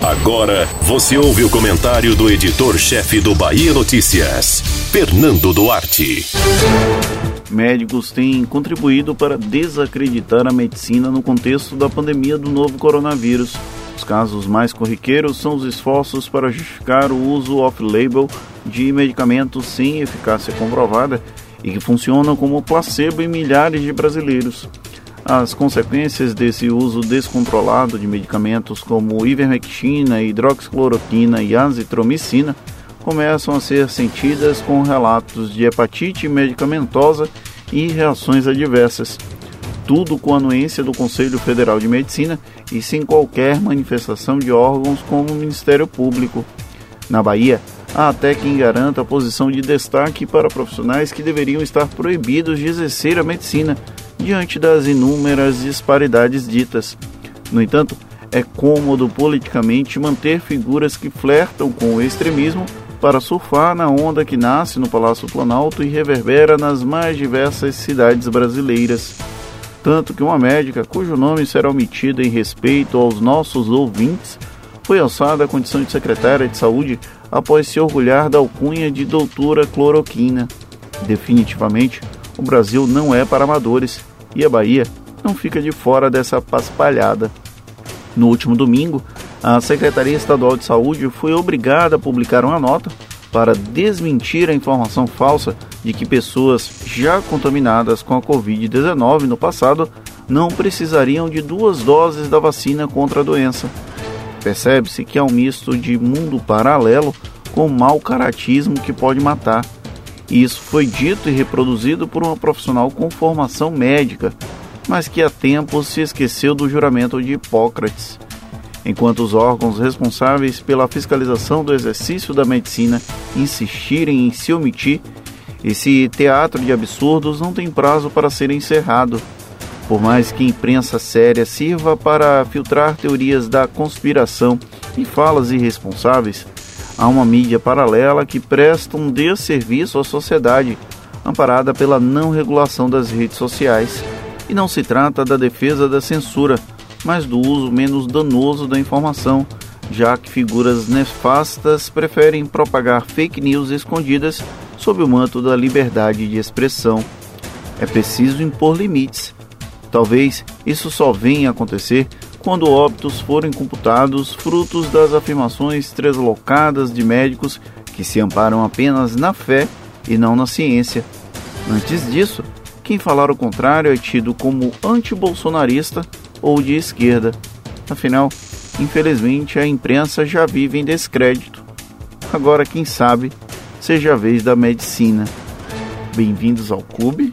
Agora você ouve o comentário do editor-chefe do Bahia Notícias, Fernando Duarte. Médicos têm contribuído para desacreditar a medicina no contexto da pandemia do novo coronavírus. Os casos mais corriqueiros são os esforços para justificar o uso off-label de medicamentos sem eficácia comprovada e que funcionam como placebo em milhares de brasileiros. As consequências desse uso descontrolado de medicamentos como ivermectina, hidroxicloroquina e azitromicina começam a ser sentidas com relatos de hepatite medicamentosa e reações adversas. Tudo com anuência do Conselho Federal de Medicina e sem qualquer manifestação de órgãos como o Ministério Público. Na Bahia, há até quem garanta a posição de destaque para profissionais que deveriam estar proibidos de exercer a medicina diante das inúmeras disparidades ditas. No entanto, é cômodo politicamente manter figuras que flertam com o extremismo para surfar na onda que nasce no Palácio Planalto e reverbera nas mais diversas cidades brasileiras. Tanto que uma médica, cujo nome será omitido em respeito aos nossos ouvintes, foi alçada à condição de secretária de saúde após se orgulhar da alcunha de doutora cloroquina. Definitivamente, o Brasil não é para amadores e a Bahia não fica de fora dessa paspalhada. No último domingo, a Secretaria Estadual de Saúde foi obrigada a publicar uma nota para desmentir a informação falsa de que pessoas já contaminadas com a Covid-19 no passado não precisariam de duas doses da vacina contra a doença. Percebe-se que é um misto de mundo paralelo com mau caratismo que pode matar. E isso foi dito e reproduzido por uma profissional com formação médica, mas que há tempos se esqueceu do juramento de Hipócrates. Enquanto os órgãos responsáveis pela fiscalização do exercício da medicina insistirem em se omitir, esse teatro de absurdos não tem prazo para ser encerrado. Por mais que a imprensa séria sirva para filtrar teorias da conspiração e falas irresponsáveis, há uma mídia paralela que presta um desserviço à sociedade, amparada pela não regulação das redes sociais. E não se trata da defesa da censura, mas do uso menos danoso da informação, já que figuras nefastas preferem propagar fake news escondidas sob o manto da liberdade de expressão. É preciso impor limites. Talvez isso só venha a acontecer quando óbitos forem computados frutos das afirmações treslocadas de médicos que se amparam apenas na fé e não na ciência. Antes disso, quem falar o contrário é tido como antibolsonarista ou de esquerda. Afinal, infelizmente a imprensa já vive em descrédito. Agora, quem sabe, seja a vez da medicina. Bem-vindos ao clube.